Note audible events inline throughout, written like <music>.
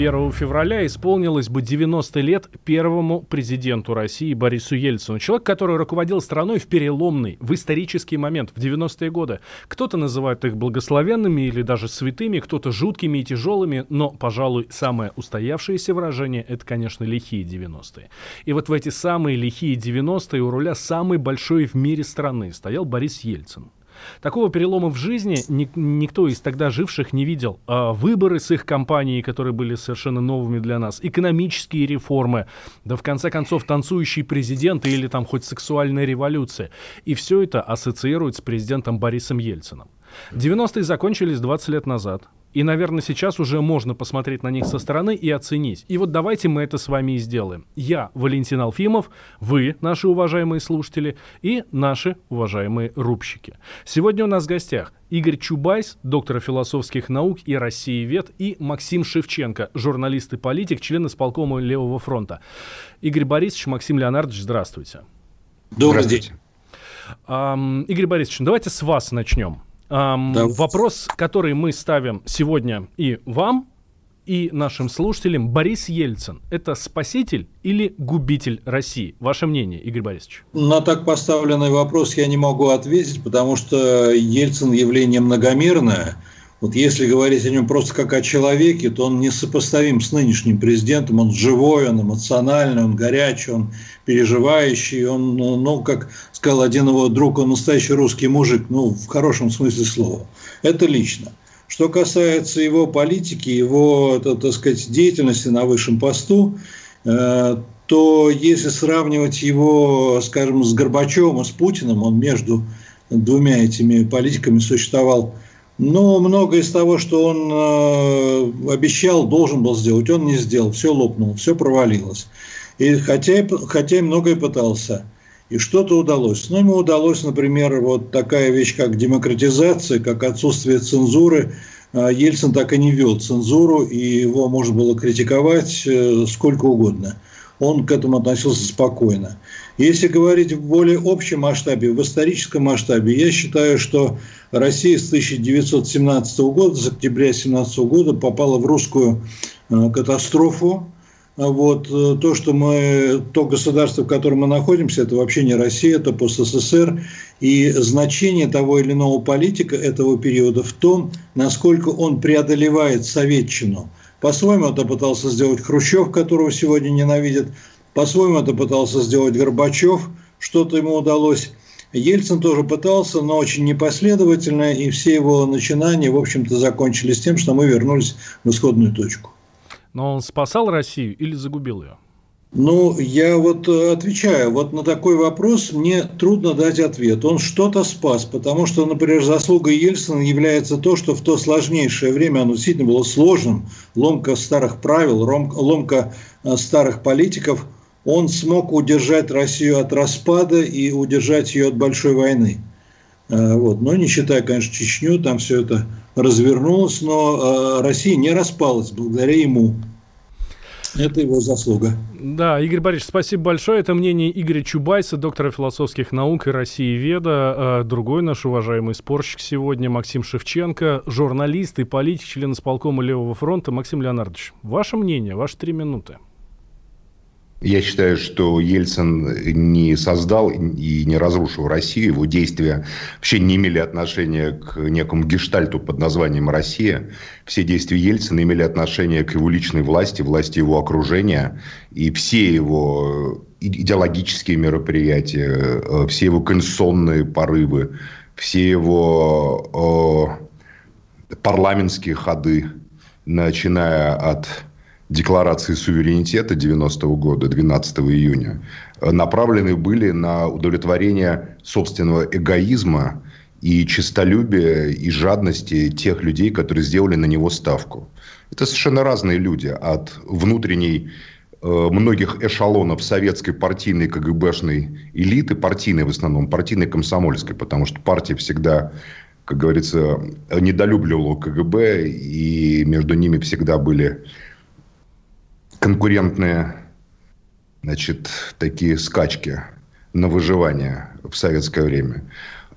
1 февраля исполнилось бы 90 лет первому президенту России Борису Ельцину. Человек, который руководил страной в переломный, в исторический момент, в 90-е годы. Кто-то называет их благословенными или даже святыми, кто-то жуткими и тяжелыми, но, пожалуй, самое устоявшееся выражение — это, конечно, лихие 90-е. И вот в эти самые лихие 90-е у руля самой большой в мире страны стоял Борис Ельцин. Такого перелома в жизни ни, никто из тогда живших не видел. А выборы с их компанией, которые были совершенно новыми для нас, экономические реформы, да в конце концов танцующий президент или там хоть сексуальная революция. И все это ассоциирует с президентом Борисом Ельцином. 90-е закончились 20 лет назад. И, наверное, сейчас уже можно посмотреть на них со стороны и оценить. И вот давайте мы это с вами и сделаем. Я, Валентин Алфимов, вы, наши уважаемые слушатели, и наши уважаемые рубщики. Сегодня у нас в гостях Игорь Чубайс, доктор философских наук и Россиевед, и Максим Шевченко, журналист и политик, член исполкома Левого фронта. Игорь Борисович, Максим Леонардович, здравствуйте. Добрый день. Игорь Борисович, давайте с вас начнем. Эм, да. Вопрос, который мы ставим сегодня и вам, и нашим слушателям. Борис Ельцин – это спаситель или губитель России? Ваше мнение, Игорь Борисович? На так поставленный вопрос я не могу ответить, потому что Ельцин явление многомерное – вот если говорить о нем просто как о человеке, то он несопоставим с нынешним президентом. Он живой, он эмоциональный, он горячий, он переживающий. Он, ну, как сказал один его друг, он настоящий русский мужик, ну, в хорошем смысле слова. Это лично. Что касается его политики, его, так сказать, деятельности на высшем посту, э, то если сравнивать его, скажем, с Горбачевым и с Путиным, он между двумя этими политиками существовал но многое из того, что он э, обещал, должен был сделать, он не сделал. Все лопнуло, все провалилось. И хотя, хотя и многое пытался. И что-то удалось. Но ему удалось, например, вот такая вещь, как демократизация, как отсутствие цензуры. Э, Ельцин так и не вел цензуру, и его можно было критиковать э, сколько угодно. Он к этому относился спокойно. Если говорить в более общем масштабе, в историческом масштабе, я считаю, что Россия с 1917 года, с октября 1917 года попала в русскую э, катастрофу. Вот, э, то, что мы, то государство, в котором мы находимся, это вообще не Россия, это СССР. И значение того или иного политика этого периода в том, насколько он преодолевает советчину. По-своему это пытался сделать Хрущев, которого сегодня ненавидят, по-своему это пытался сделать Горбачев, что-то ему удалось. Ельцин тоже пытался, но очень непоследовательно, и все его начинания, в общем-то, закончились тем, что мы вернулись в исходную точку. Но он спасал Россию или загубил ее? Ну, я вот э, отвечаю, вот на такой вопрос мне трудно дать ответ. Он что-то спас, потому что, например, заслугой Ельцина является то, что в то сложнейшее время оно действительно было сложным, ломка старых правил, ломка э, старых политиков – он смог удержать Россию от распада и удержать ее от большой войны. Э, вот. Но не считая, конечно, Чечню, там все это развернулось, но Россия не распалась благодаря ему. Это его заслуга. Да, Игорь Борисович, спасибо большое. Это мнение Игоря Чубайса, доктора философских наук и России Веда. Э, другой наш уважаемый спорщик сегодня, Максим Шевченко, журналист и политик, член исполкома Левого фронта. Максим Леонардович, ваше мнение, ваши три минуты. Я считаю, что Ельцин не создал и не разрушил Россию. Его действия вообще не имели отношения к некому гештальту под названием «Россия». Все действия Ельцина имели отношение к его личной власти, власти его окружения. И все его идеологические мероприятия, э, все его конституционные порывы, все его э, парламентские ходы, начиная от декларации суверенитета 90 -го года, 12 июня, направлены были на удовлетворение собственного эгоизма и честолюбия и жадности тех людей, которые сделали на него ставку. Это совершенно разные люди. От внутренней многих эшелонов советской партийной КГБшной элиты, партийной в основном, партийной комсомольской, потому что партия всегда, как говорится, недолюбливала КГБ, и между ними всегда были конкурентные, значит, такие скачки на выживание в советское время.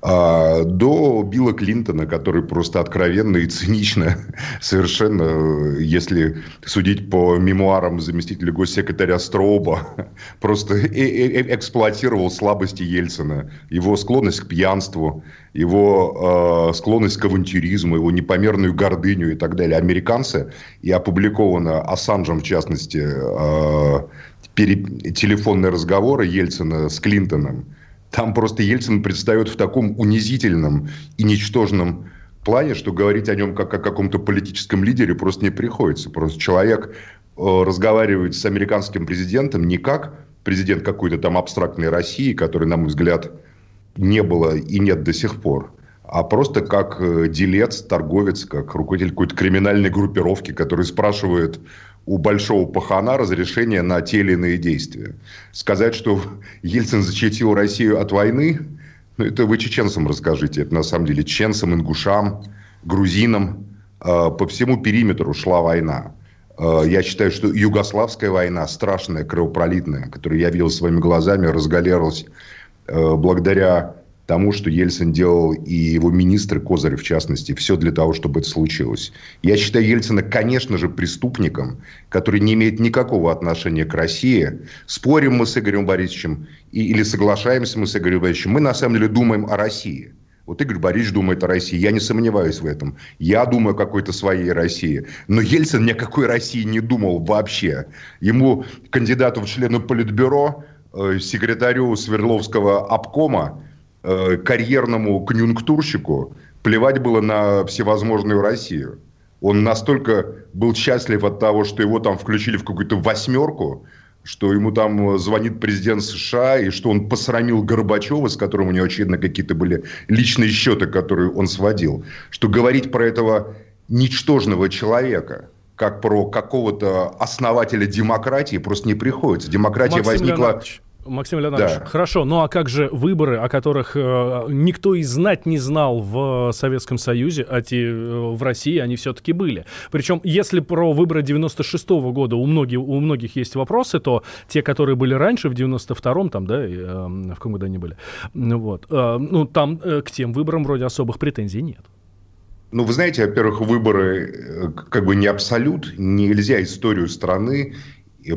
А до Билла Клинтона, который просто откровенно и цинично <laughs> совершенно, если судить по мемуарам заместителя госсекретаря Строуба, <laughs> просто э, э, э, эксплуатировал слабости Ельцина, его склонность к пьянству, его э, склонность к авантюризму, его непомерную гордыню и так далее. Американцы, и опубликовано Ассанжем, в частности, э, пере, телефонные разговоры Ельцина с Клинтоном, там просто Ельцин предстает в таком унизительном и ничтожном плане, что говорить о нем как о каком-то политическом лидере просто не приходится. Просто человек э, разговаривает с американским президентом не как президент какой-то там абстрактной России, который, на мой взгляд, не было и нет до сих пор, а просто как э, делец, торговец, как руководитель какой-то криминальной группировки, который спрашивает у большого пахана разрешение на те или иные действия. Сказать, что Ельцин защитил Россию от войны, ну, это вы чеченцам расскажите. Это на самом деле чеченцам, ингушам, грузинам. Э, по всему периметру шла война. Э, я считаю, что Югославская война, страшная, кровопролитная, которую я видел своими глазами, разгалерилась э, благодаря тому, что Ельцин делал и его министры, Козырев в частности, все для того, чтобы это случилось. Я считаю Ельцина, конечно же, преступником, который не имеет никакого отношения к России. Спорим мы с Игорем Борисовичем или соглашаемся мы с Игорем Борисовичем, мы на самом деле думаем о России. Вот Игорь Борисович думает о России. Я не сомневаюсь в этом. Я думаю о какой-то своей России. Но Ельцин ни о какой России не думал вообще. Ему, кандидату в члены Политбюро, э, секретарю Свердловского обкома, Э, карьерному конъюнктурщику плевать было на всевозможную Россию. Он настолько был счастлив от того, что его там включили в какую-то восьмерку, что ему там звонит президент США, и что он посрамил Горбачева, с которым у него, очевидно, какие-то были личные счеты, которые он сводил. Что говорить про этого ничтожного человека, как про какого-то основателя демократии, просто не приходится. Демократия Максим возникла... Леонардович. Максим Леонидович, Да. хорошо, ну а как же выборы, о которых э, никто и знать не знал в Советском Союзе, а те э, в России они все-таки были. Причем, если про выборы 96-го года у многих, у многих есть вопросы, то те, которые были раньше, в 92-м, там, да, и, э, в каком году они были, ну вот, э, ну там э, к тем выборам вроде особых претензий нет. Ну, вы знаете, во-первых, выборы э, как бы не абсолют. Нельзя историю страны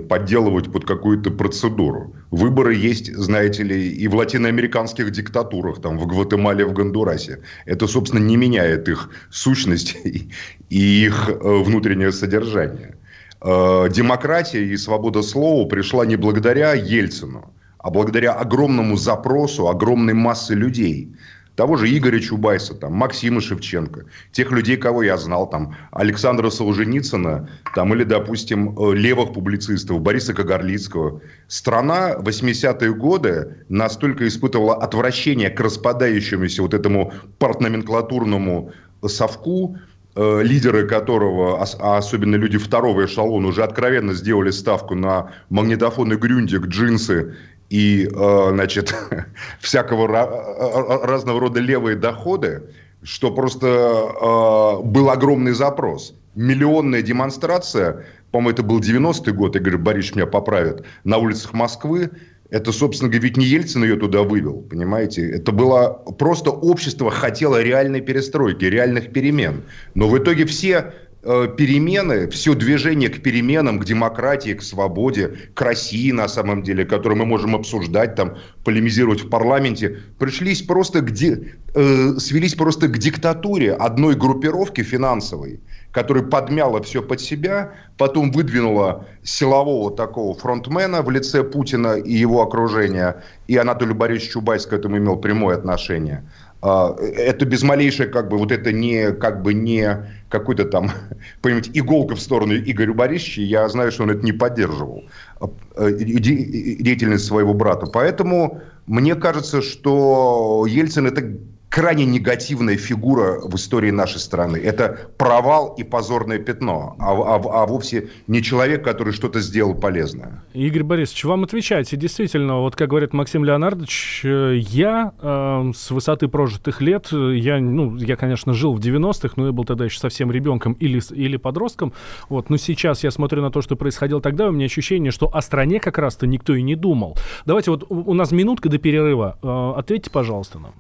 подделывать под какую-то процедуру. Выборы есть, знаете ли, и в латиноамериканских диктатурах, там, в Гватемале, в Гондурасе. Это, собственно, не меняет их сущность <laughs> и их э, внутреннее содержание. Э, Демократия и свобода слова пришла не благодаря Ельцину, а благодаря огромному запросу огромной массы людей. Того же Игоря Чубайса, там, Максима Шевченко, тех людей, кого я знал, там, Александра Солженицына, там, или, допустим, э, левых публицистов, Бориса Кагарлицкого. Страна 80-е годы настолько испытывала отвращение к распадающемуся вот этому партноменклатурному совку, э, лидеры которого, а особенно люди второго эшелона, уже откровенно сделали ставку на магнитофоны Грюндик, джинсы и, э, значит, <laughs> всякого ра- э, разного рода левые доходы, что просто э, был огромный запрос. Миллионная демонстрация, по-моему, это был 90-й год, Игорь Борисович меня поправит, на улицах Москвы. Это, собственно говоря, ведь не Ельцин ее туда вывел, понимаете? Это было просто общество хотело реальной перестройки, реальных перемен. Но в итоге все э, перемены, все движение к переменам, к демократии, к свободе, к России на самом деле, которую мы можем обсуждать, там, полемизировать в парламенте, пришлись просто к ди- э, свелись просто к диктатуре одной группировки финансовой, которая подмяла все под себя, потом выдвинула силового такого фронтмена в лице Путина и его окружения, и Анатолий Борисович Чубайс к этому имел прямое отношение. А, Это без малейшей, как бы, вот это не, как бы не какой-то там, <laughs> понимаете, иголка в сторону Игоря Борисовича, я знаю, что он это не поддерживал, а, де- деятельность своего брата. Поэтому мне кажется, что Ельцин это крайне негативная фигура в истории нашей страны. Это провал и позорное пятно, а, а, а вовсе не человек, который что-то сделал полезное. Игорь Борисович, вам отвечаете. Действительно, вот как говорит Максим Леонардович, э, я э, с высоты прожитых лет, я, ну, я, конечно, жил в 90-х, но я был тогда еще совсем ребенком или, или подростком. Вот, но сейчас я смотрю на то, что происходило тогда, у меня ощущение, что о стране как раз-то никто и не думал. Давайте вот у нас минутка до перерыва. Э, ответьте, пожалуйста, нам.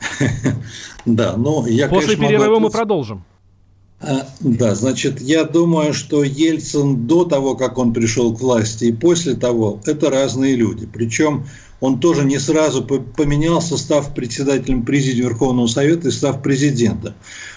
<laughs> Да, ну я, После перерыва мы продолжим. А, да, значит, я думаю, что Ельцин до того, как он пришел к власти, и после того, это разные люди. Причем он тоже не сразу поменялся, став председателем президиума Верховного Совета и став президентом.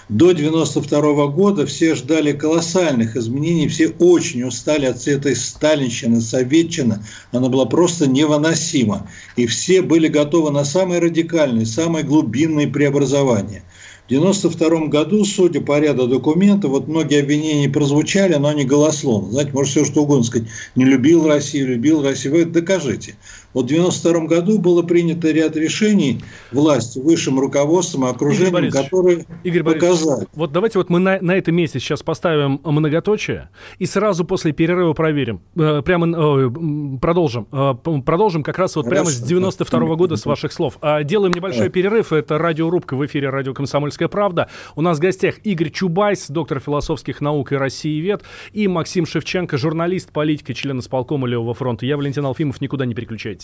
До 1992 года все ждали колоссальных изменений, все очень устали от этой сталинщины, советчины. Она была просто невыносима. И все были готовы на самые радикальные, самые глубинные преобразования – в 1992 году, судя по ряду документов, вот многие обвинения прозвучали, но они голословно. Знаете, может все что угодно сказать. Не любил Россию, любил Россию. Вы это докажите. Вот в 1992 году было принято ряд решений власти, высшим руководством, окружением, которые Игорь показали. Вот давайте вот мы на, на этом месте сейчас поставим многоточие и сразу после перерыва проверим. Э, прямо э, продолжим. Э, продолжим как раз вот Хорошо. прямо с 92 -го года с ваших слов. А, делаем небольшой перерыв. Это радиорубка в эфире «Радио Комсомольская правда». У нас в гостях Игорь Чубайс, доктор философских наук и России вет, и Максим Шевченко, журналист, политик и член исполкома Левого фронта. Я Валентин Алфимов. Никуда не переключайтесь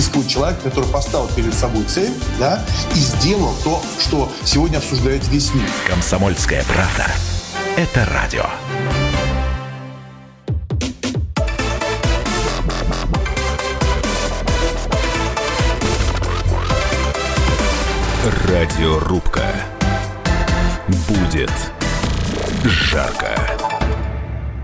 существует человек, который поставил перед собой цель, да, и сделал то, что сегодня обсуждает весь мир. Комсомольская правда. Это радио. Радиорубка. Будет жарко.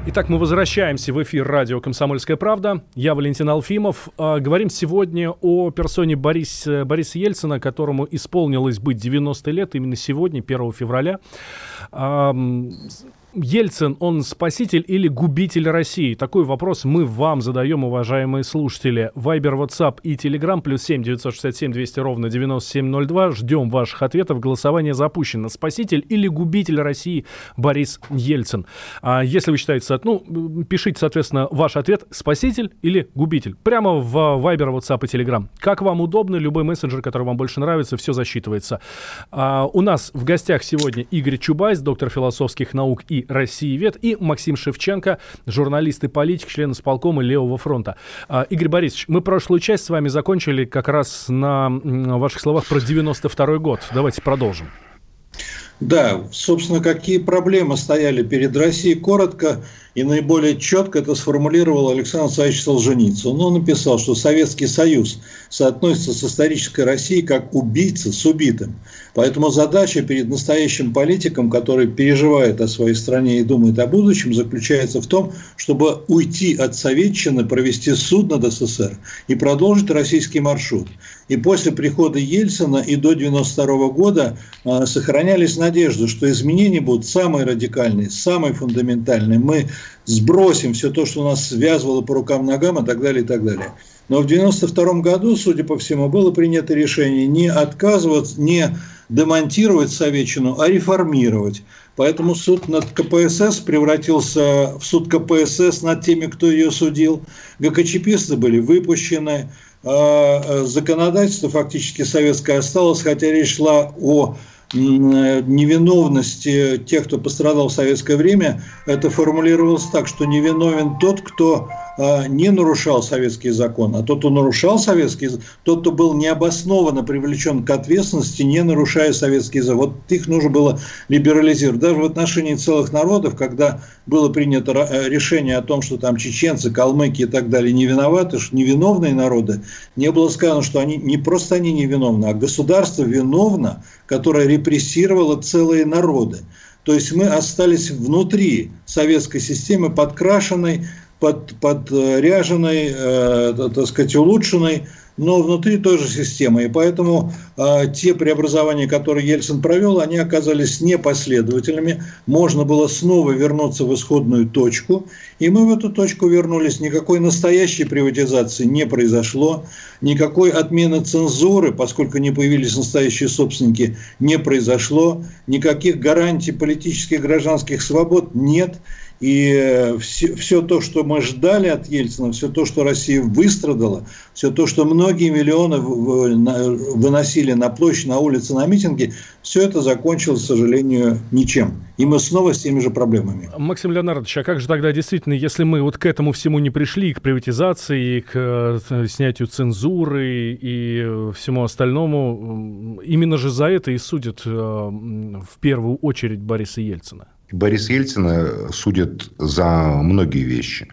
Итак, мы возвращаемся в эфир радио «Комсомольская правда». Я Валентин Алфимов. А, говорим сегодня о персоне Бориса, Бориса Ельцина, которому исполнилось быть 90 лет именно сегодня, 1 февраля. Ельцин, он спаситель или губитель России? Такой вопрос мы вам задаем, уважаемые слушатели. Вайбер, WhatsApp и Telegram плюс 7 967 200 ровно 9702. Ждем ваших ответов. Голосование запущено. Спаситель или губитель России Борис Ельцин? А если вы считаете, ну, пишите, соответственно, ваш ответ. Спаситель или губитель? Прямо в Вайбер, WhatsApp и Telegram. Как вам удобно, любой мессенджер, который вам больше нравится, все засчитывается. А, у нас в гостях сегодня Игорь Чубайс, доктор философских наук и России Вет, и Максим Шевченко, журналист и политик, член исполкома Левого фронта. А, Игорь Борисович, мы прошлую часть с вами закончили как раз на ваших словах про 92 год. Давайте продолжим. Да, собственно, какие проблемы стояли перед Россией, коротко и наиболее четко это сформулировал Александр Александрович Солженицын. Он написал, что Советский Союз соотносится с исторической Россией как убийца с убитым. Поэтому задача перед настоящим политиком, который переживает о своей стране и думает о будущем, заключается в том, чтобы уйти от Советчины, провести суд над СССР и продолжить российский маршрут. И после прихода Ельцина и до 1992 года э, сохранялись надежды, что изменения будут самые радикальные, самые фундаментальные. Мы сбросим все то, что нас связывало по рукам, ногам и так далее, и так далее. Но в 1992 году, судя по всему, было принято решение не отказываться, не демонтировать Советчину, а реформировать. Поэтому суд над КПСС превратился в суд КПСС над теми, кто ее судил. ГКЧПисты были выпущены. А, а, законодательство фактически советское осталось, хотя речь шла о невиновности тех, кто пострадал в советское время, это формулировалось так, что невиновен тот, кто не нарушал советский закон, а тот, кто нарушал советский тот, кто был необоснованно привлечен к ответственности, не нарушая советский закон. Вот их нужно было либерализировать. Даже в отношении целых народов, когда было принято э, решение о том, что там чеченцы, калмыки и так далее не виноваты, что невиновные народы, не было сказано, что они не просто они невиновны, а государство виновно, которое репрессировало целые народы. То есть мы остались внутри советской системы подкрашенной под, подряженной, э, э, так сказать, улучшенной, но внутри той же системы. И поэтому э, те преобразования, которые Ельцин провел, они оказались непоследовательными. Можно было снова вернуться в исходную точку. И мы в эту точку вернулись. Никакой настоящей приватизации не произошло. Никакой отмены цензуры, поскольку не появились настоящие собственники, не произошло. Никаких гарантий политических гражданских свобод нет. И все, все то, что мы ждали от Ельцина, все то, что Россия выстрадала, все то, что многие миллионы выносили на площадь, на улицы, на митинги, все это закончилось, к сожалению, ничем. И мы снова с теми же проблемами. Максим Леонардович, а как же тогда действительно, если мы вот к этому всему не пришли, к приватизации, к э, снятию цензуры и всему остальному, именно же за это и судят э, в первую очередь Бориса Ельцина? Борис Ельцина судят за многие вещи.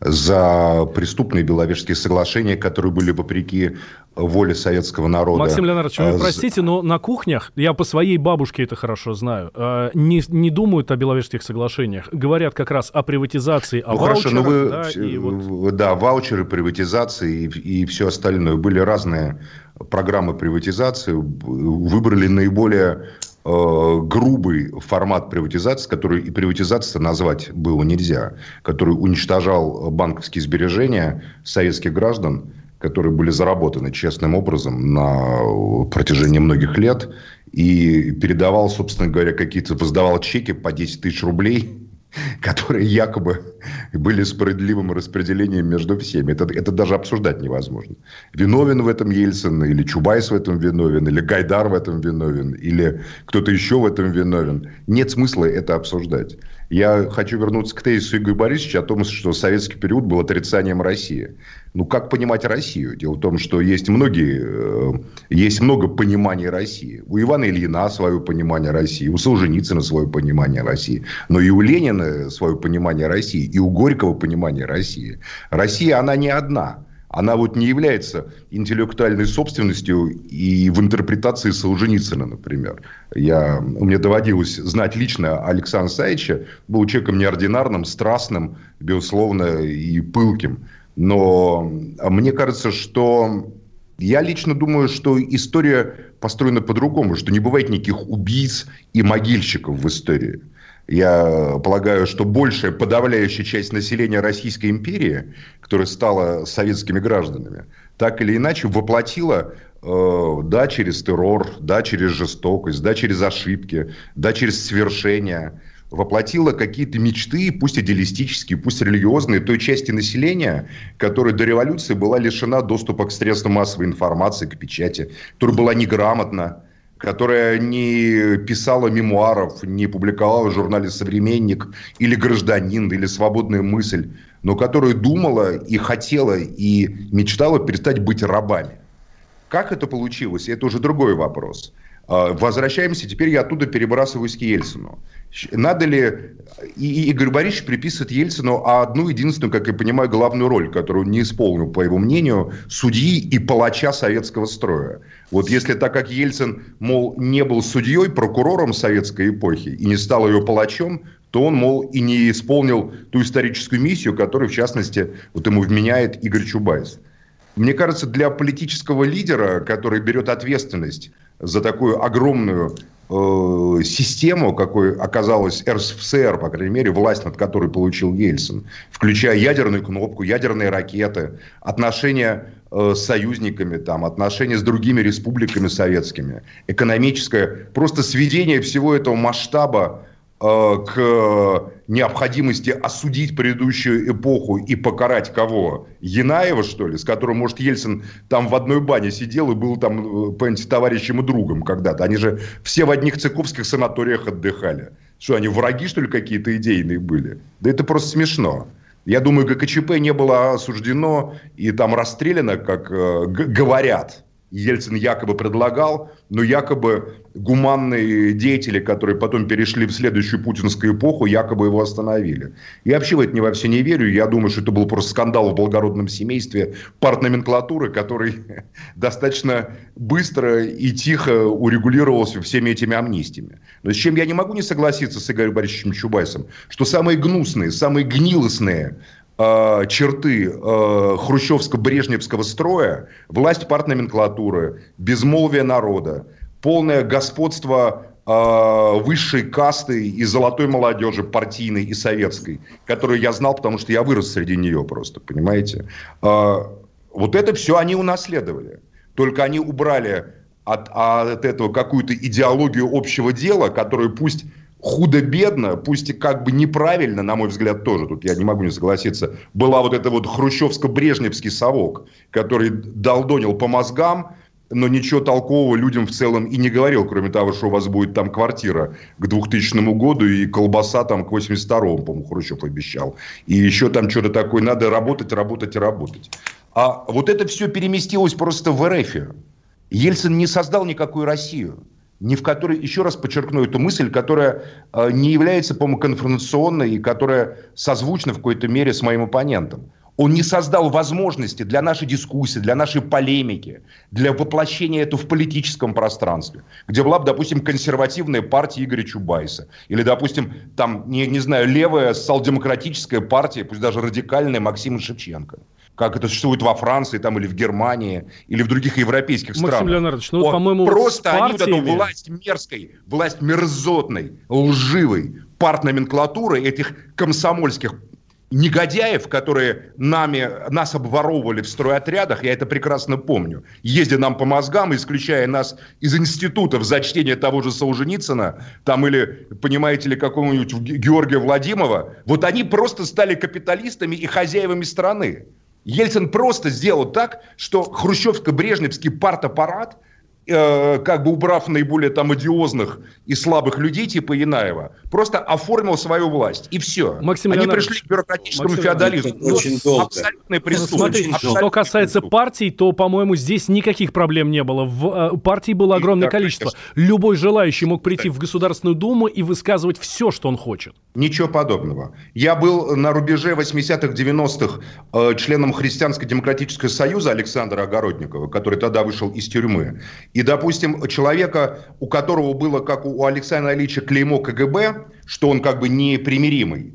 За преступные Беловежские соглашения, которые были вопреки воле советского народа. Максим Леонардович, вы а, простите, но на кухнях, я по своей бабушке это хорошо знаю, а, не, не думают о Беловежских соглашениях. Говорят как раз о приватизации, о ну, ваучерах. Хорошо, но вы, да, и вот... да, ваучеры, приватизации и, и все остальное. Были разные программы приватизации, выбрали наиболее Э, грубый формат приватизации, который и приватизацией назвать было нельзя, который уничтожал банковские сбережения советских граждан, которые были заработаны честным образом на протяжении многих лет, и передавал, собственно говоря, какие-то, воздавал чеки по 10 тысяч рублей <laughs> которые якобы были справедливым распределением между всеми. Это, это даже обсуждать невозможно. Виновен в этом Ельцин, или Чубайс в этом виновен, или Гайдар в этом виновен, или кто-то еще в этом виновен. Нет смысла это обсуждать. Я хочу вернуться к тезису Игоря Борисовича о том, что советский период был отрицанием России. Ну, как понимать Россию? Дело в том, что есть многие, э, есть много пониманий России. У Ивана Ильина свое понимание России, у Солженицына свое понимание России, но и у Ленина свое понимание России, и у Горького понимание России. Россия, она не одна она вот не является интеллектуальной собственностью и в интерпретации Солженицына, например. Я, мне доводилось знать лично Александра Саича, был человеком неординарным, страстным, безусловно, и пылким. Но мне кажется, что я лично думаю, что история построена по-другому, что не бывает никаких убийц и могильщиков в истории. Я полагаю, что большая подавляющая часть населения Российской империи, которая стала советскими гражданами, так или иначе воплотила э, да, через террор, да, через жестокость, да, через ошибки, да, через свершения, воплотила какие-то мечты, пусть идеалистические, пусть религиозные, той части населения, которая до революции была лишена доступа к средствам массовой информации, к печати, которая была неграмотна, которая не писала мемуаров, не публиковала в журнале «Современник» или «Гражданин», или «Свободная мысль», но которая думала и хотела, и мечтала перестать быть рабами. Как это получилось, это уже другой вопрос. А, возвращаемся, теперь я оттуда перебрасываюсь к Ельцину. Надо ли... И Игорь Борисович приписывает Ельцину одну единственную, как я понимаю, главную роль, которую не исполнил, по его мнению, судьи и палача советского строя. Вот если так как Ельцин, мол, не был судьей, прокурором советской эпохи и не стал ее палачом, то он, мол, и не исполнил ту историческую миссию, которую, в частности, вот ему вменяет Игорь Чубайс. Мне кажется, для политического лидера, который берет ответственность за такую огромную э, систему, какой оказалась РСФСР, по крайней мере, власть, над которой получил Ельцин, включая ядерную кнопку, ядерные ракеты, отношения э, с союзниками, там, отношения с другими республиками советскими, экономическое, просто сведение всего этого масштаба к необходимости осудить предыдущую эпоху и покарать кого? Янаева, что ли, с которым, может, Ельцин там в одной бане сидел и был там, э, понимаете, товарищем и другом когда-то. Они же все в одних цыковских санаториях отдыхали. Что, они враги, что ли, какие-то идейные были? Да это просто смешно. Я думаю, ГКЧП не было осуждено и там расстреляно, как э, говорят. Ельцин якобы предлагал, но якобы гуманные деятели, которые потом перешли в следующую путинскую эпоху, якобы его остановили. Я вообще в это не во все не верю. Я думаю, что это был просто скандал в благородном семействе партноменклатуры, который <laughs> достаточно быстро и тихо урегулировался всеми этими амнистиями. Но с чем я не могу не согласиться с Игорем Борисовичем Чубайсом, что самые гнусные, самые гнилостные черты э, хрущевско-брежневского строя, власть партноменклатуры, безмолвие народа, полное господство э, высшей касты и золотой молодежи, партийной и советской, которую я знал, потому что я вырос среди нее просто, понимаете? Э, вот это все они унаследовали. Только они убрали от, от этого какую-то идеологию общего дела, которую пусть худо-бедно, пусть и как бы неправильно, на мой взгляд, тоже, тут я не могу не согласиться, была вот это вот хрущевско-брежневский совок, который долдонил по мозгам, но ничего толкового людям в целом и не говорил, кроме того, что у вас будет там квартира к 2000 году и колбаса там к 82-му, по-моему, Хрущев обещал. И еще там что-то такое, надо работать, работать и работать. А вот это все переместилось просто в РФ. Ельцин не создал никакую Россию не в которой, еще раз подчеркну эту мысль, которая э, не является, по-моему, конфронтационной и которая созвучна в какой-то мере с моим оппонентом. Он не создал возможности для нашей дискуссии, для нашей полемики, для воплощения этого в политическом пространстве, где была бы, допустим, консервативная партия Игоря Чубайса, или, допустим, там, не, не знаю, левая социал-демократическая партия, пусть даже радикальная Максима Шевченко как это существует во Франции там, или в Германии, или в других европейских Максим странах. Леонардович, ну вот, по-моему, Просто они вот эту власть мерзкой, власть мерзотной, лживой партноменклатуры этих комсомольских негодяев, которые нами, нас обворовывали в стройотрядах, я это прекрасно помню, ездя нам по мозгам, исключая нас из институтов за чтение того же Солженицына, там или, понимаете ли, какого-нибудь Георгия Владимирова, вот они просто стали капиталистами и хозяевами страны. Ельцин просто сделал так, что хрущевско-брежневский партаппарат э, как бы убрав наиболее там одиозных и слабых людей типа Янаева, просто оформил свою власть. И все. Максим Они Леонардович, пришли к бюрократическому Максим феодализму. Очень долго. Абсолютное Ну, преступление. Смотрите, Абсолютное что касается преступление. партий, то, по-моему, здесь никаких проблем не было. В э, партии было огромное Да, количество. конечно. Любой желающий мог прийти в Государственную Думу и высказывать все, что он хочет. Ничего подобного. Я был на рубеже 80-х, 90-х э, членом Христианско-демократического союза Александра Огородникова, который тогда вышел из тюрьмы. И, допустим, человека, у которого было, как у Александра Ильича, клеймо КГБ, что он как бы непримиримый,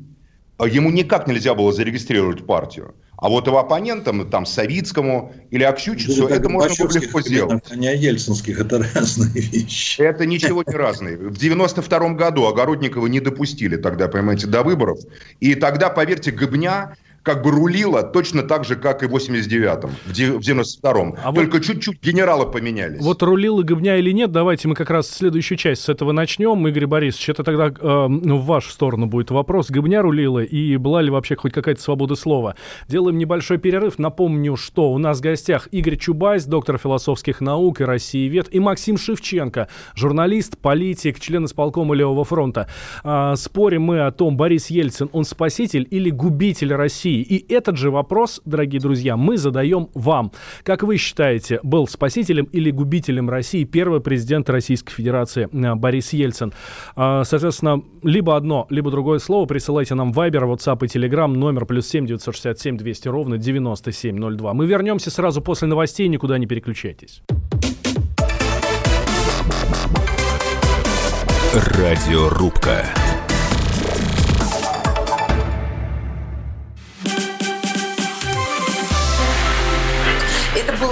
э, ему никак нельзя было зарегистрировать партию. А вот его оппонентам, там, Савицкому или Аксючицу, это можно было легко сделать. а не о ельцинских, это разные вещи. Это ничего не разные. В 92 году Огородникова не допустили тогда, понимаете, до выборов. И тогда, поверьте, Гобня как бы рулила точно так же, как и в 89-м, в де- в 92-м. А вот- Только чуть-чуть генералы поменялись. Вот рулил и Гобня или нет, давайте мы как раз следующую часть с этого начнем. Игорь Борисович, это тогда э, ну, в вашу сторону будет вопрос. Гобня рулила и была ли вообще хоть какая-то свобода слова? Делаем небольшой перерыв. Напомню, что у нас в гостях Игорь Чубайс, доктор философских наук и Россиевед, и Максим Шевченко, журналист, политик, член исполкома Левого фронта. А, спорим мы о том, Борис Ельцин, он спаситель или губитель России? И этот же вопрос, дорогие друзья, мы задаем вам. Как вы считаете, был спасителем или губителем России первый президент Российской Федерации э, Борис Ельцин? А, Соответственно, либо одно, либо другое слово присылайте нам Viber, WhatsApp и Telegram, номер плюс 7 967 200 ровно 9702. Мы вернемся сразу после новостей, никуда не переключайтесь. Радиорубка.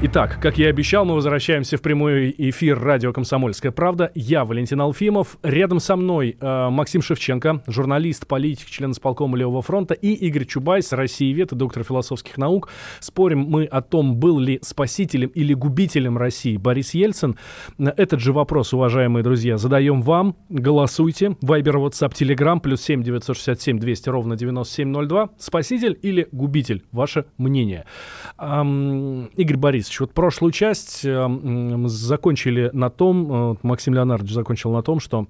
Итак, как я и обещал, мы возвращаемся в прямой эфир радио «Комсомольская правда». Я Валентин Алфимов. Рядом со мной э, Максим Шевченко, журналист, политик, член исполкома Левого фронта, и Игорь Чубайс, россиевед доктор философских наук. Спорим мы о том, был ли спасителем или губителем России Борис Ельцин. Этот же вопрос, уважаемые друзья, задаем вам. Голосуйте. Вайбер, WhatsApp, Telegram, плюс 7 967 200 ровно 9702. Спаситель или губитель? Ваше мнение. Эм, Игорь Борисович, вот прошлую часть э, мы закончили на том, э, Максим Леонардович закончил на том, что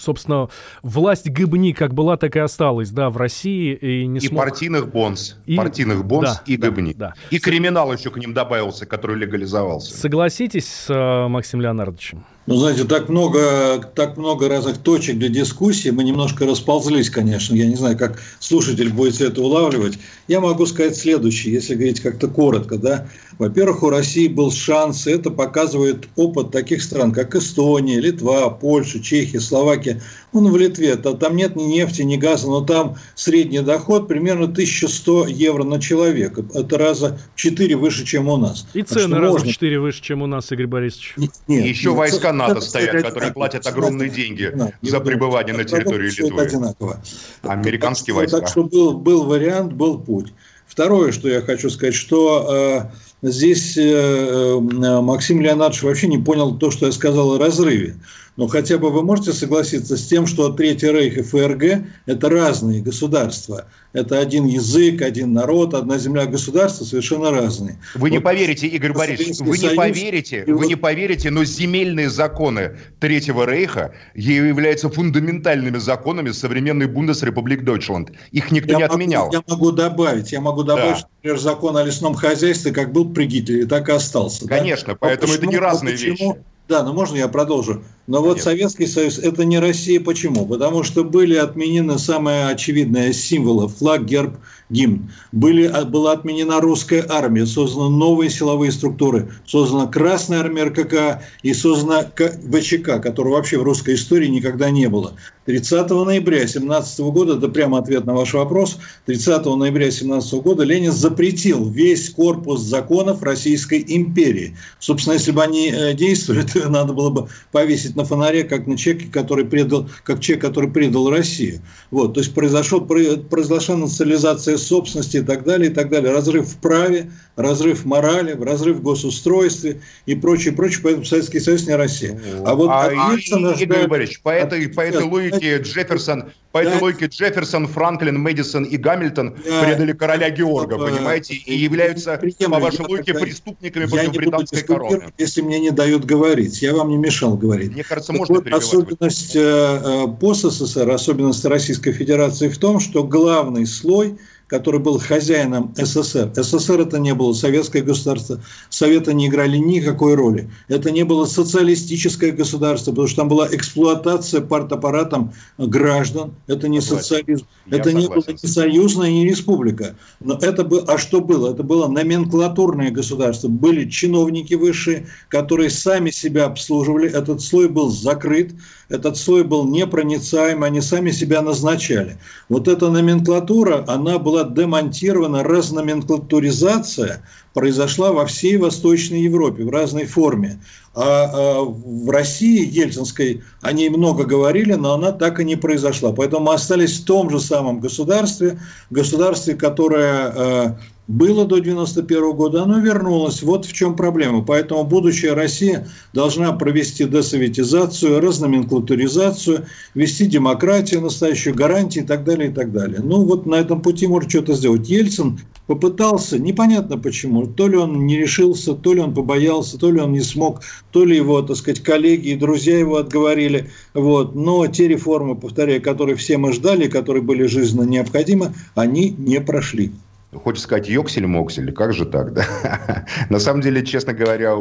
собственно, власть ГБНИ как была, так и осталась, да, в России. И, не и смог... партийных бонс. И... Партийных бонс да, и ГБНИ. Да, да. И криминал еще к ним добавился, который легализовался. Согласитесь с э, Максимом Леонардовичем? Ну, знаете, так много, так много разных точек для дискуссии, мы немножко расползлись, конечно. Я не знаю, как слушатель будет это улавливать. Я могу сказать следующее, если говорить как-то коротко. Да? Во-первых, у России был шанс, и это показывает опыт таких стран, как Эстония, Литва, Польша, Чехия, Словакия. Он в Литве, там нет ни нефти, ни газа, но там средний доход примерно 1100 евро на человека. Это раза в 4 выше, чем у нас. И цены раза можно... в 4 выше, чем у нас, Игорь Борисович. Нет, нет, Еще нет, войска НАТО стоят, которые платят огромные деньги за пребывание на территории Литвы. одинаково. Американские войска. Так что был, был вариант, был путь. Второе, что я хочу сказать, что э, здесь э, э, Максим Леонардович вообще не понял то, что я сказал о разрыве. Но хотя бы вы можете согласиться с тем, что Третий Рейх и ФРГ – это разные государства. Это один язык, один народ, одна земля, государства совершенно разные. Вы вот не поверите, Игорь Борисович, вы не поверите, вы не поверите, но земельные законы Третьего Рейха являются фундаментальными законами современной Бундесрепублик Дойчланд. Их никто я не отменял. Могу, я могу добавить, я могу добавить, да. что, например, закон о лесном хозяйстве как был при Гитлере, так и остался. Конечно, да? поэтому почему, это не разные почему, вещи. Да, но можно я продолжу? Но Конечно. вот Советский Союз – это не Россия. Почему? Потому что были отменены самые очевидные символы – флаг, герб, гимн. Были, а, была отменена русская армия, созданы новые силовые структуры. Создана Красная армия РКК и создана ВЧК, которого вообще в русской истории никогда не было. 30 ноября 2017 года, это прямо ответ на ваш вопрос, 30 ноября 2017 года Ленин запретил весь корпус законов Российской империи. Собственно, если бы они э, действовали, <laughs> то надо было бы повесить на фонаре, как на человеке, который предал, как человек, который предал Россию. Вот, то есть произошел, произошла национализация собственности и так далее, и так далее. Разрыв в праве, разрыв в морали, разрыв в госустройстве и прочее, прочее. Поэтому Советский Союз не Россия. А вот а, Ельцина Игорь Борисович, по этой, по этой логике Джефферсон, по этой логике Джефферсон, Франклин, Мэдисон и Гамильтон я, предали короля Георга, я, понимаете, и являются, по вашей логике, преступниками против британской короны. Если мне не дают говорить, я вам не мешал говорить. Мне кажется, можно вот Особенность э, э, пост СССР, особенность Российской Федерации в том, что главный слой – который был хозяином СССР. СССР это не было советское государство, Советы не играли никакой роли. Это не было социалистическое государство, потому что там была эксплуатация партаппаратом граждан. Это не социализм. Я это не было ни союзная, ни республика. Но это было, а что было? Это было номенклатурное государство. Были чиновники высшие, которые сами себя обслуживали. Этот слой был закрыт этот слой был непроницаем, они сами себя назначали. Вот эта номенклатура, она была демонтирована, разноменклатуризация произошла во всей Восточной Европе в разной форме. А, а в России Ельцинской о ней много говорили, но она так и не произошла. Поэтому мы остались в том же самом государстве, государстве, которое а, было до 1991 года, оно вернулось. Вот в чем проблема. Поэтому будущая Россия должна провести десоветизацию, разноменклатуризацию, вести демократию, настоящую гарантию и так далее, и так далее. Ну вот на этом пути может что-то сделать. Ельцин попытался, непонятно почему, то ли он не решился, то ли он побоялся, то ли он не смог, то ли его, так сказать, коллеги и друзья его отговорили. Вот. Но те реформы, повторяю, которые все мы ждали, которые были жизненно необходимы, они не прошли. Хочется сказать, ёксель-моксель, как же так, да? <laughs> На самом деле, честно говоря,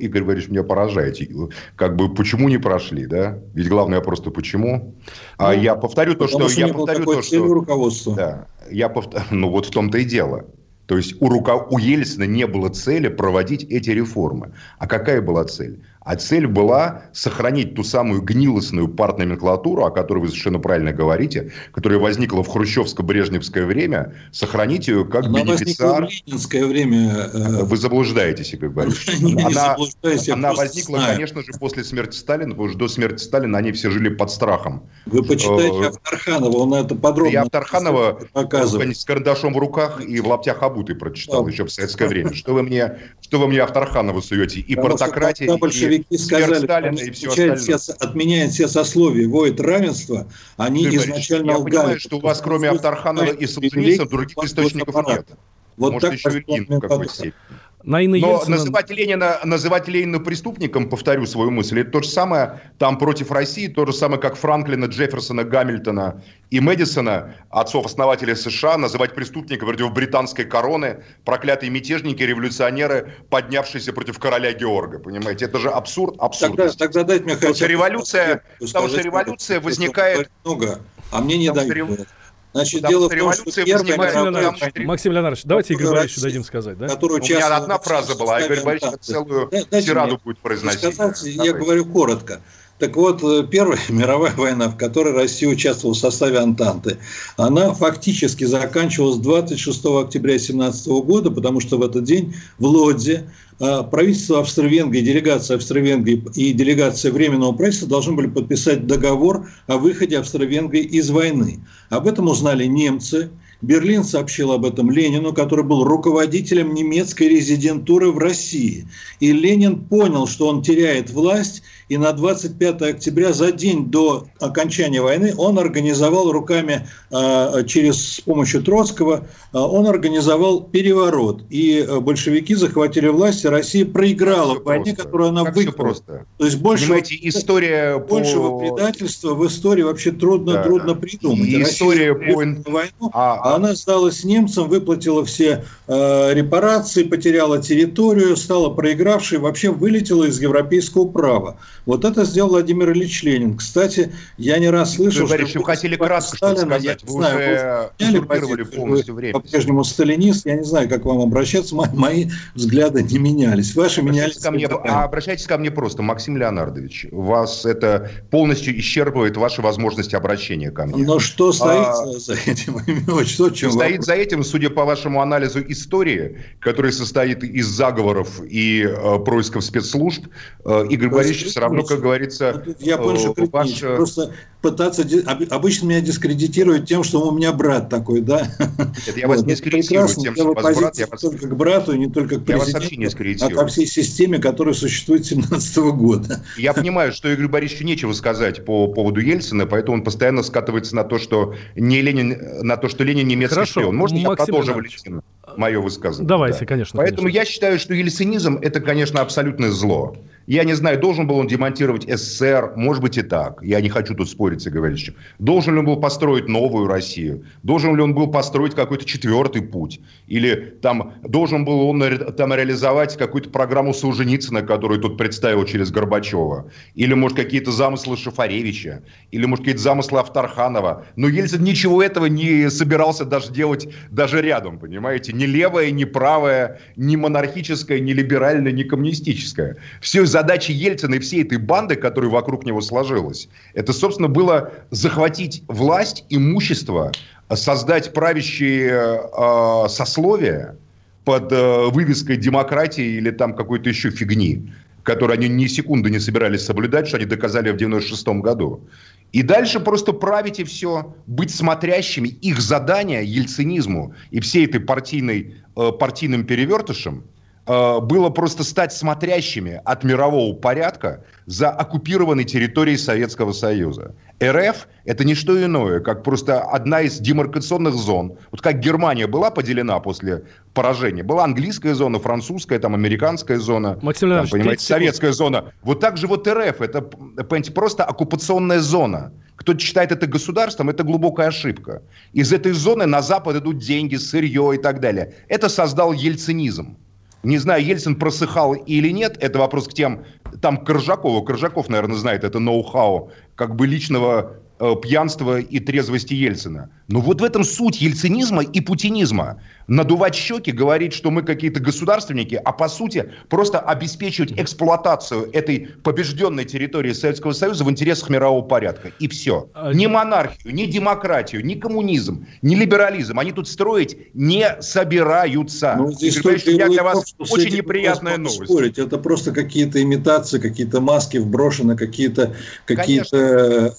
Игорь Борисович меня поражает. Как бы, почему не прошли, да? Ведь главное просто почему. А ну, я повторю то, что... Я повторю то, что... руководства. Да, я повторю... Ну, вот в том-то и дело. То есть у, рука... у Ельцина не было цели проводить эти реформы. А какая была цель? А цель была сохранить ту самую гнилостную партноменклатуру, о которой вы совершенно правильно говорите, которая возникла в хрущевско-брежневское время, сохранить ее как Она бенефициар. в ленинское время. э, Вы заблуждаетесь, Борисович. <laughs> Не Она, она возникла, знаю. конечно же, после смерти Сталина, потому что до смерти Сталина они все жили под страхом. Вы почитайте Э, Авторханова, он это подробно Я Авторханова с карандашом в руках и в лаптях обуты прочитал Да. еще в советское время. Что вы мне, что вы мне Авторханова суете? И Потому партократия, и большевики сказали, Сталина, что и все отменяет все сословия, вводит равенство, они Игорь изначально я лгали. понимаю, что у вас, кроме Авторханова и Солженицына, других источников нет. Вот Может, так еще и Ленин в какой-то степени. На Инна Но Ельцина- называть Ленина, называть Ленина преступником, повторю свою мысль, это то же самое там против России, то же самое, как Франклина, Джефферсона, Гамильтона и Мэдисона, отцов-основателей США, называть преступником против британской короны, проклятые мятежники, революционеры, поднявшиеся против короля Георга. Понимаете, это же абсурд, абсурд. Тогда, тогда дайте мне Потому что хотя бы революция, потому что революция возникает... много, а мне не дают. рев- Значит, потому дело в том, что возникает- Максим что- Максим Леонидович, давайте Которая Борисовичу дадим сказать, да? У меня одна фраза была, а Игорь Борисович целую дайте тираду мне будет произносить. сказать, я говорю коротко. Так вот, э, Первая <laughs> мировая война, в которой Россия участвовала в составе Антанты, она фактически заканчивалась 26 октября 1917 года, потому что в этот день в Лодзе э, правительство Австро-Венгрии, делегация Австро-Венгрии и делегация Временного правительства должны были подписать договор о выходе Австро-Венгрии из войны. Об этом узнали немцы, Берлин сообщил об этом Ленину, который был руководителем немецкой резидентуры в России. И Ленин понял, что он теряет власть, и на 25 октября, за день до окончания войны, он организовал руками, э, через, с помощью Троцкого, э, он организовал переворот. И э, большевики захватили власть, и Россия проиграла Как в войне, просто. которую она Как выиграла. просто. То есть больше Понимаете, история <laughs> большего по... предательства в истории вообще трудно, Да. трудно придумать. И Россия история по- выиграла войну, А, а она сдалась немцам, выплатила все э, репарации, потеряла территорию, стала проигравшей, вообще вылетела из европейского права. Вот это сделал Владимир Ильич Ленин. Кстати, я не раз слышал, Вы говорите, что после хотели кратко Сталина, я сказать. не Вы знаю, уже позицию, полностью вы время. По-прежнему сталинист, я не знаю, как вам обращаться, мои, мои взгляды не менялись. Ваши менялись. Ко, мне, а обращайтесь ко мне просто, Максим Леонардович. Вас это полностью исчерпывает ваши возможности обращения ко мне. Но что стоит А, за- этим? <laughs> Что, чем Стоит вопрос? за этим, судя по вашему анализу истории, который состоит из заговоров и э, происков спецслужб, э, Игорь Борисович все равно, как говорится, Я понял, что э, ваш, э, Просто пытаться... Обычно меня дискредитируют тем, что у меня брат такой, да? Нет, я вас Вот, не дискредитирую тем, Я что у вас брат, я вас- не только к брату и не только к Я вас президенту, вообще не а ко всей системе, которая существует с 17 года. Я понимаю, что Игорю Борисовичу нечего сказать по поводу Ельцина, поэтому он постоянно скатывается на то, что не Ленин, на то, что Ленин немецкий Хорошо, шпион. Можно я Максим продолжу, Леонидович. Валентин, мое высказывание? Давайте, Да. конечно, Поэтому конечно. я считаю, что ельцинизм – это, конечно, абсолютное зло. Я не знаю, должен был он демонтировать СССР, может быть и так. Я не хочу тут спорить с Игорем Борисовичем. Должен ли он был построить новую Россию? Должен ли он был построить какой-то четвертый путь? Или там должен был он там реализовать какую-то программу Солженицына, которую тут представил через Горбачева? Или, может, какие-то замыслы Шафаревича? Или, может, какие-то замыслы Авторханова? Но Ельцин ничего этого не собирался даже делать даже рядом, понимаете? Ни левое, ни правое, ни монархическое, ни либеральное, ни коммунистическое. Все задачи Ельцина и всей этой банды, которая вокруг него сложилась, это, собственно, было захватить власть, имущество, создать правящие э, сословия под э, вывеской демократии или там какой-то еще фигни, которую они ни секунды не собирались соблюдать, что они доказали в 96 году. И дальше просто править и все, быть смотрящими. Их задание ельцинизму и всей этой партийной, э, партийным перевертышем было просто стать смотрящими от мирового порядка за оккупированной территорией Советского Союза. РФ – это не что иное, как просто одна из демаркационных зон. Вот как Германия была поделена после поражения. Была английская зона, французская, там американская зона, Максим там, понимаете, 30 секунд. советская зона. Вот так же вот РФ – это, понимаете, просто оккупационная зона. Кто-то считает это государством, это глубокая ошибка. Из этой зоны на Запад идут деньги, сырье и так далее. Это создал ельцинизм. Не знаю, Ельцин просыхал или нет, это вопрос к тем, там Коржакову, Коржаков, наверное, знает это ноу-хау, как бы личного э, пьянства и трезвости Ельцина. Но вот в этом суть ельцинизма и путинизма. Надувать щеки, говорить, что мы какие-то государственники, а по сути просто обеспечивать эксплуатацию этой побежденной территории Советского Союза в интересах мирового порядка. И все. А ни монархию, ни демократию, ни коммунизм, ни либерализм они тут строить не собираются. Ну, здесь я для вас очень неприятная новость. Спорить. Это просто какие-то имитации, какие-то маски вброшены, какие-то какие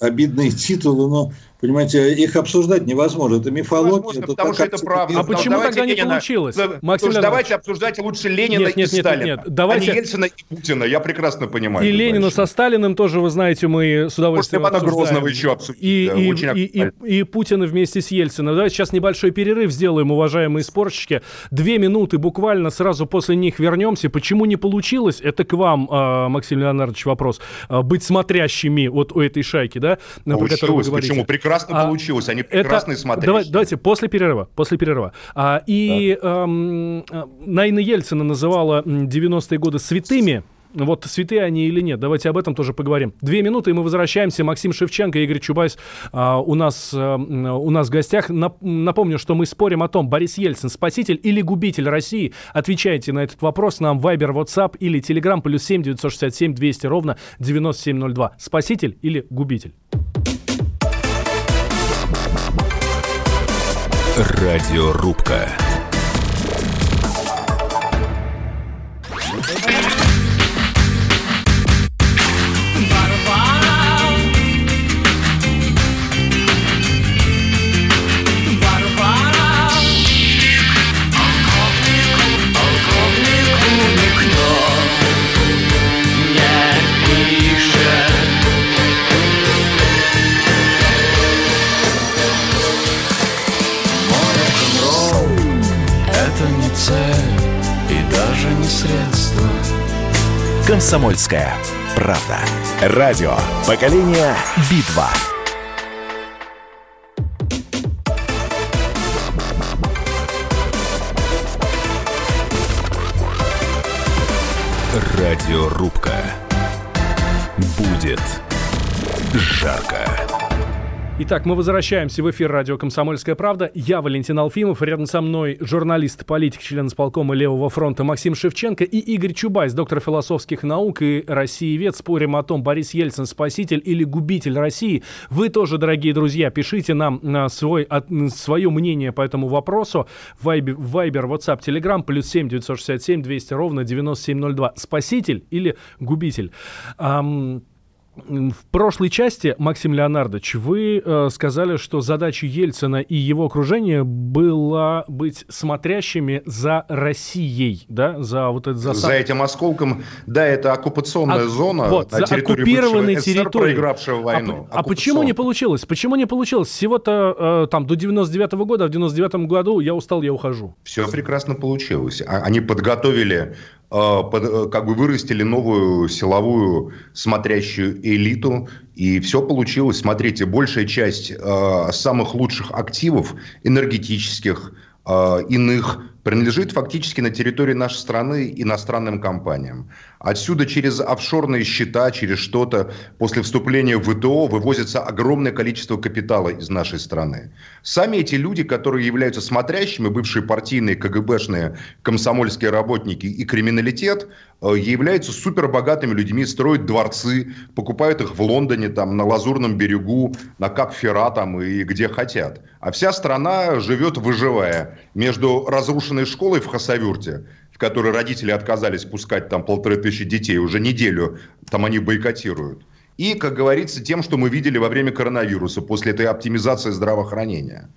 обидные титулы, но Понимаете, их обсуждать невозможно. Это мифология. Невозможно, это потому что это правда. А почему тогда не Ленина... получилось? Максим давайте обсуждать лучше Ленина нет, нет, и нет, Сталина, нет, нет. Давайте... а не Ельцина и Путина. Я прекрасно понимаю. И Ленина дальше. со Сталиным тоже, вы знаете, мы с удовольствием После обсуждаем. Грозного еще обсудить. И, да, и, и, и, и Путина вместе с Ельциным. Давайте сейчас небольшой перерыв сделаем, уважаемые спорщики. Две минуты буквально, сразу после них вернемся. Почему не получилось? Это к вам, а, Максим Леонардович, вопрос. А, быть смотрящими вот у этой шайки, да? Получилось. Почему? Прекрасно а, получилось они прекрасные это... смотрели. Давай, давайте после перерыва, после перерыва. А, и да. эм, Найна Ельцина называла 90-е годы святыми. Вот святые они или нет, давайте об этом тоже поговорим. Две минуты, и мы возвращаемся. Максим Шевченко, Игорь Чубайс а, у, нас, а, у нас в гостях. Нап- напомню, что мы спорим о том, Борис Ельцин спаситель или губитель России. Отвечайте на этот вопрос нам Viber, WhatsApp или Telegram плюс 7 967 200 ровно 9702. Спаситель или губитель? Радиорубка. «Комсомольская правда». Радио «Поколение Битва». Радиорубка. Будет жарко. Итак, мы возвращаемся в эфир радио «Комсомольская правда». Я Валентин Алфимов, рядом со мной журналист, политик, член исполкома Левого фронта Максим Шевченко и Игорь Чубайс, доктор философских наук и россиевед. Спорим о том, Борис Ельцин спаситель или губитель России. Вы тоже, дорогие друзья, пишите нам на свой, от, свое мнение по этому вопросу. Вайбер, Вайбер, WhatsApp, Telegram, плюс 7 967 200 ровно 9702. Спаситель или губитель? Ам, в прошлой части, Максим Леонардович, вы э, сказали, что задача Ельцина и его окружения была быть смотрящими за Россией, да, за вот это за, за этим осколком, да, это оккупационная а, зона вот, на территории оккупированной территории, проигравшего а войну. А, а почему не получилось? Почему не получилось? Всего-то э, там до 99 -го года, а в 99 году я устал, я ухожу. Все прекрасно получилось. А, они подготовили как бы вырастили новую силовую смотрящую элиту, и все получилось. Смотрите, большая часть э, самых лучших активов энергетических, иных принадлежит фактически на территории нашей страны иностранным компаниям. Отсюда через офшорные счета, через что-то после вступления в ВТО вывозится огромное количество капитала из нашей страны. Сами эти люди, которые являются смотрящими, бывшие партийные КГБшные комсомольские работники и криминалитет, э, являются супербогатыми людьми, строят дворцы, покупают их в Лондоне, там, на Лазурном берегу, на Капфера там и где хотят. А вся страна живет выживая между разрушенной школой в Хасавюрте которой родители отказались пускать там полторы тысячи детей, уже неделю там они бойкотируют. И, как говорится, тем, что мы видели во время коронавируса, после этой оптимизации здравоохранения.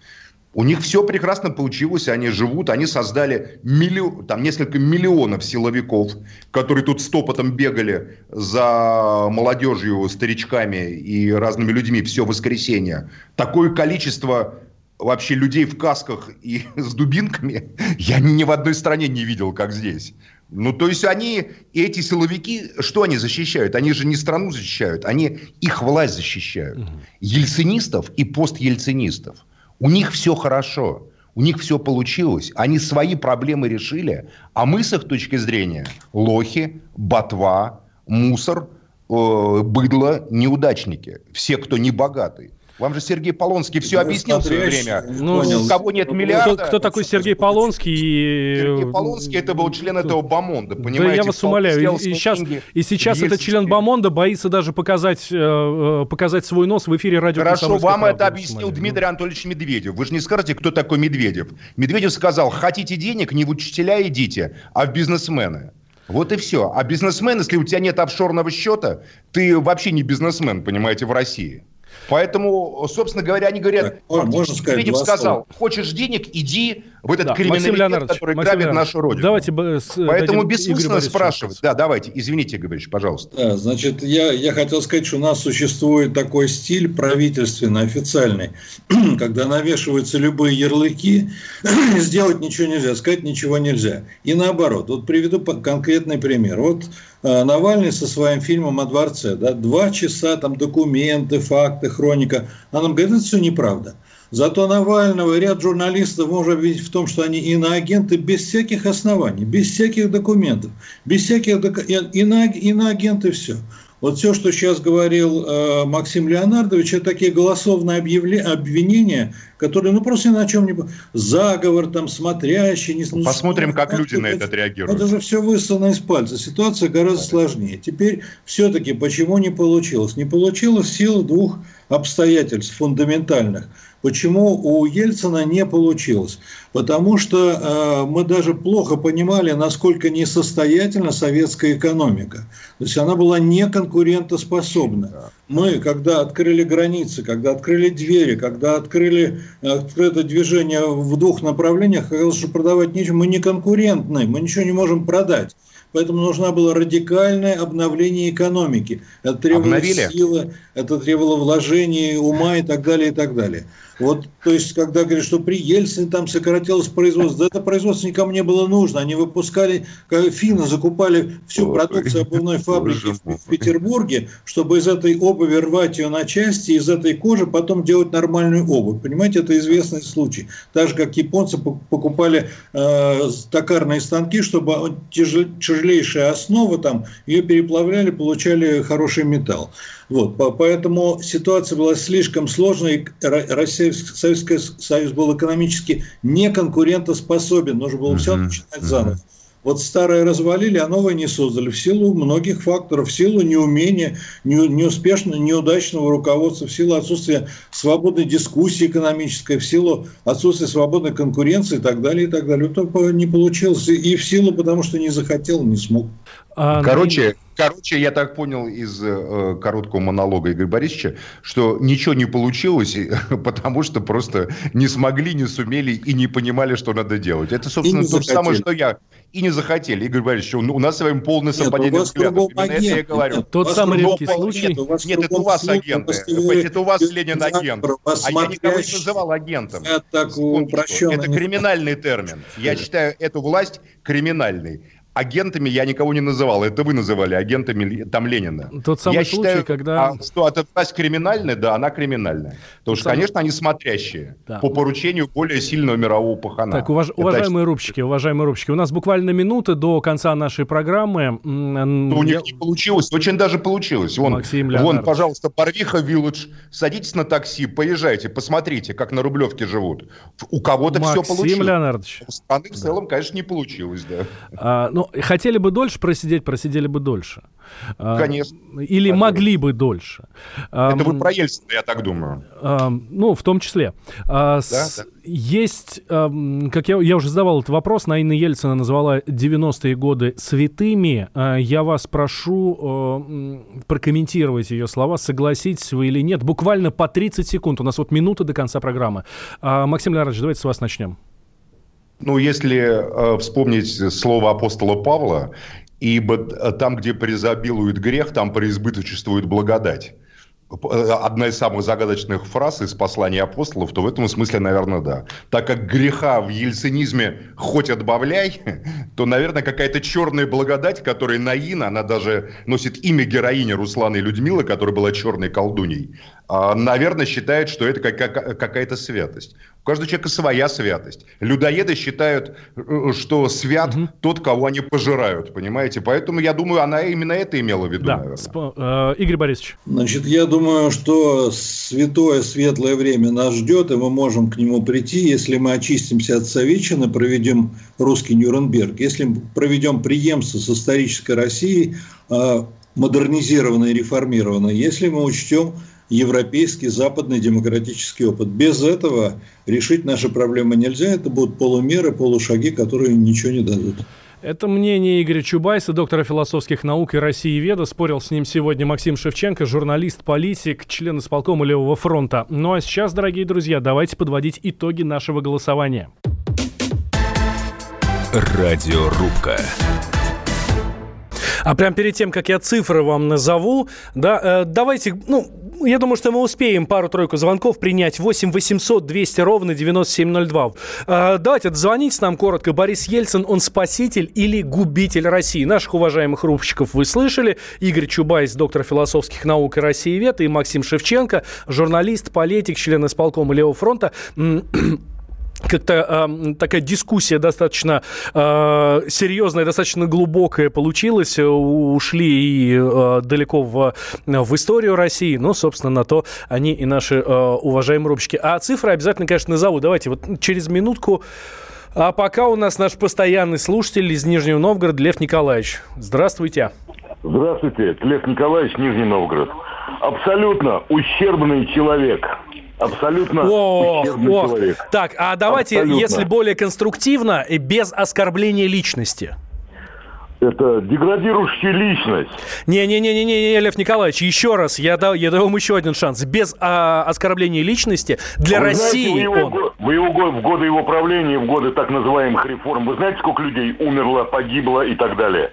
У них все прекрасно получилось, они живут, они создали миллион, там несколько миллионов силовиков, которые тут стопотом бегали за молодежью, старичками и разными людьми все воскресенье. Такое количество вообще людей в касках и <laughs> с дубинками я ни в одной стране не видел, как здесь. Ну, то есть они, эти силовики, что они защищают? Они же не страну защищают, они их власть защищают. Угу. Ельцинистов и постельцинистов. У них все хорошо, у них все получилось, они свои проблемы решили, а мы с их точки зрения лохи, ботва, мусор, э, быдло, неудачники. Все, кто не богатый. Вам же Сергей Полонский все Ну, объяснил в свое время. Ну, У кого нет миллиарда... Кто, кто такой Сергей Полонский? и- Сергей Полонский это был член этого бомонда, Да понимаете? я вас умоляю. И, свои сейчас, и сейчас этот член Бомонда боится даже показать, э, э, показать свой нос в эфире радио Хорошо, «Комсомольская вам правда», это объяснил умоляю. Дмитрий Анатольевич Медведев. Вы же не скажете, кто такой Медведев. Медведев сказал, хотите денег, не в учителя идите, а в бизнесмены. Вот и все. А бизнесмен, если у тебя нет офшорного счета, ты вообще не бизнесмен, понимаете, в России. Поэтому, собственно говоря, они говорят, Так, можно- сказать Медведев сказал, слова? хочешь денег, иди в этот Да, криминалитет, который Максим грабит Леонардович, нашу родину. Давайте бы с- Поэтому бессмысленно спрашивать. Да, давайте, извините, Игорь пожалуйста. Да, значит, я, я хотел сказать, что у нас существует такой стиль правительственный, официальный, <clears throat> когда навешиваются любые ярлыки, <clears throat> сделать ничего нельзя, сказать ничего нельзя. И наоборот. Вот приведу конкретный пример. Вот э, Навальный со своим фильмом о дворце, да, два часа там документы, факты, хроника. А нам говорит, это все неправда. Зато Навального и ряд журналистов можно обвинить в том, что они иноагенты без всяких оснований, без всяких документов, без всяких ино... иноагенты все. Вот все, что сейчас говорил э, Максим Леонардович, это такие голословные объявле... обвинения, которые, ну, просто ни на чем не... Заговор, там, смотрящий... Не... ну, Посмотрим, как ну, люди на это- это реагируют. Это же все высосано из пальца. Ситуация гораздо сложнее. Теперь все-таки почему не получилось? Не получилось в силу двух обстоятельств фундаментальных. Почему у Ельцина не получилось? Потому что э, мы даже плохо понимали, насколько несостоятельна советская экономика. То есть она была не конкурентоспособна. Мы, когда открыли границы, когда открыли двери, когда открыли э, открыто движение в двух направлениях, оказалось, что продавать нечего. Мы не конкурентны, мы ничего не можем продать. Поэтому нужно было радикальное обновление экономики. Это требовало Обновили? силы, это требовало вложений, ума и так далее, и так далее. Вот, то есть, когда говорят, что при Ельцине там сократилось производство, да это производство никому не было нужно. Они выпускали, как финны закупали всю Ой, продукцию обувной фабрики мой. в, Петербурге, чтобы из этой обуви рвать ее на части, из этой кожи потом делать нормальную обувь. Понимаете, это известный случай. Так же, как японцы пок- покупали э, токарные станки, чтобы тяжел- тяжелейшая основа там, ее переплавляли, получали хороший металл. Вот, по- поэтому ситуация была слишком сложной. Ро- Россия, Советский Союз был экономически неконкурентоспособен. Нужно было все Мгм, начинать заново. Вот старое развалили, а новое не создали в силу многих факторов, в силу неумения, не- неуспешного, неудачного руководства, в силу отсутствия свободной дискуссии экономической, в силу отсутствия свободной конкуренции и так далее, и так далее. Это не получилось. И в силу, потому что не захотел, не смог. А, Короче, короче, я так понял из э, короткого монолога Игоря Борисовича, что ничего не получилось, <laughs> потому что просто не смогли, не сумели и не понимали, что надо делать. Это, собственно, то же самое, что я. И не захотели. Игорь Борисович, у нас с вами полное Нет, совпадение вас взглядов. Именно это я говорю. Нет, Тот самый редкий случай. у вас Нет, это у вас агенты. гостевые- Это у вас Ленин агент. А я никого не называл агентом. Это криминальный термин. Я считаю эту власть криминальной. Агентами я никого не называл. Это вы называли агентами там Ленина. Тот самый я случай, считаю, когда- а, что эта власть криминальная, да, она криминальная. Потому что, самый- конечно, они смотрящие. Да. По поручению более сильного мирового пахана. Так, уваж- Это уважаемые рубчики, уважаемые рубчики, у нас буквально минуты до конца нашей программы. Ну, у них я- не получилось. Очень даже получилось. Вон, Максим вон пожалуйста, Барвиха Вилледж. Садитесь на такси, поезжайте, посмотрите, как на Рублевке живут. У кого-то все Максим получилось. Леонардович, У страны в целом, конечно, не получилось, да. а, ну, хотели бы дольше просидеть, просидели бы дольше. А, Конечно. Или Конечно. могли бы дольше. Это вы про Ельцина, я так думаю. Ну, в том числе. А, с- Да, Есть, как я, я уже задавал этот вопрос, Наина Ельцина назвала 90-е годы святыми. А, я вас прошу а, прокомментировать ее слова, согласитесь вы или нет. Буквально по 30 секунд. У нас вот минута до конца программы. Максим Леонидович, давайте с вас начнем. Ну, если э, вспомнить слово апостола Павла, ибо э, там, где преизобилует грех, там преизбыточествует благодать. Э, Одна из самых загадочных фраз из послания апостолов, то в этом смысле, наверное, да. Так как греха в ельцинизме хоть отбавляй, <laughs> то, наверное, какая-то черная благодать, которая Наина, она даже носит имя героини Русланы Людмилы, которая была черной колдуней, наверное, считает, что это как- как- какая-то святость. У каждого человека своя святость. Людоеды считают, э, что свят тот, кого они пожирают, понимаете? Поэтому я думаю, она именно это имела в виду, Да, наверное. Сп- э, Игорь Борисович. Значит, я думаю, что святое светлое время нас ждет, и мы можем к нему прийти, если мы очистимся от Савичина, проведем русский Нюрнберг, если проведем преемство с исторической Россией, а, модернизированной и реформированной, если мы учтем европейский, западный демократический опыт. Без этого решить наши проблемы нельзя. Это будут полумеры, полушаги, которые ничего не дадут. Это мнение Игоря Чубайса, доктора философских наук и России Веда. Спорил с ним сегодня Максим Шевченко, журналист, политик, член исполкома Левого фронта. Ну а сейчас, дорогие друзья, давайте подводить итоги нашего голосования. Радиорубка. А прямо перед тем, как я цифры вам назову, да, э, давайте, ну, я думаю, что мы успеем пару-тройку звонков принять. 8 800 200 ровно 9702. Э, давайте, звоните нам коротко. Борис Ельцин, он спаситель или губитель России? Наших уважаемых рубщиков вы слышали. Игорь Чубайс, доктор философских наук и России Вет, и Максим Шевченко, журналист, политик, член исполкома Левого фронта как-то э, такая дискуссия достаточно э, серьезная, достаточно глубокая получилась. Ушли и э, далеко в, в историю России. Ну, собственно, на то они и наши э, уважаемые рубщики. А цифры обязательно, конечно, назову. Давайте вот через минутку. А пока у нас наш постоянный слушатель из Нижнего Новгорода Лев Николаевич. Здравствуйте. Здравствуйте, Лев Николаевич, Нижний Новгород. Абсолютно ущербный человек абсолютно ох, ох. человек. Так, а давайте, абсолютно. если более конструктивно, и без оскорбления личности. Это деградирующая личность. Не-не-не-не, Лев Николаевич, еще раз, я дал, я дал вам еще один шанс. Без а, оскорбления личности для вы России знаете, вы его, он... Вы его, в годы его правления, в годы так называемых реформ, вы знаете, сколько людей умерло, погибло и так далее?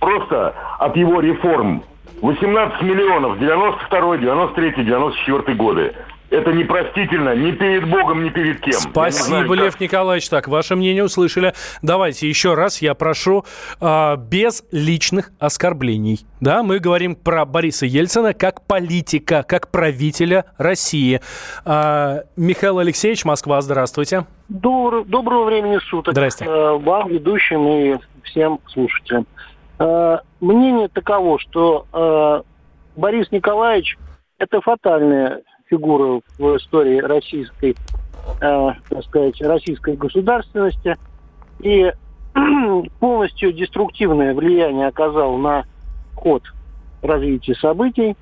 Просто от его реформ 18 миллионов 92 93 94 годы. Это непростительно ни перед Богом, ни перед кем. Спасибо, знаю, как... Лев Николаевич. Так, ваше мнение услышали. Давайте еще раз я прошу э, без личных оскорблений. Да, мы говорим про Бориса Ельцина как политика, как правителя России. Э, Михаил Алексеевич, Москва, здравствуйте. Добр... Доброго времени суток. Здрасте. Э, вам, ведущим и всем слушателям. Э, мнение таково, что э, Борис Николаевич это фатальная фигуру в истории российской, э, так сказать, российской государственности и <clears throat> полностью деструктивное влияние оказал на ход развития событий.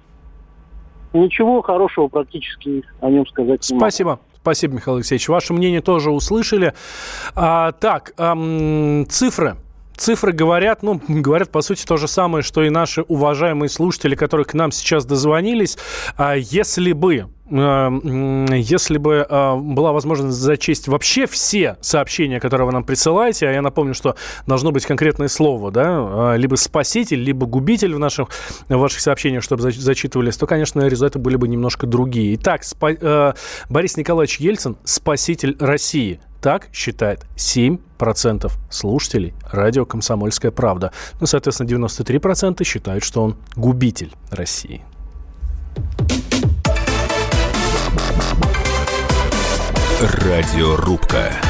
Ничего хорошего практически о нем сказать не Спасибо. Могу. Спасибо, Михаил Алексеевич. Ваше мнение тоже услышали. А, так, эм, цифры цифры говорят, ну, <laughs> говорят, по сути, то же самое, что и наши уважаемые слушатели, которые к нам сейчас дозвонились. А если бы если бы э, была возможность зачесть вообще все сообщения, которые вы нам присылаете, а я напомню, что должно быть конкретное слово, да, э, либо спаситель, либо губитель в наших в ваших сообщениях, чтобы зачитывались, то, конечно, результаты были бы немножко другие. Итак, спа- Борис Николаевич Ельцин – спаситель России. Так считает 7% слушателей радио «Комсомольская правда». Ну, соответственно, 93% считают, что он губитель России. Радиорубка.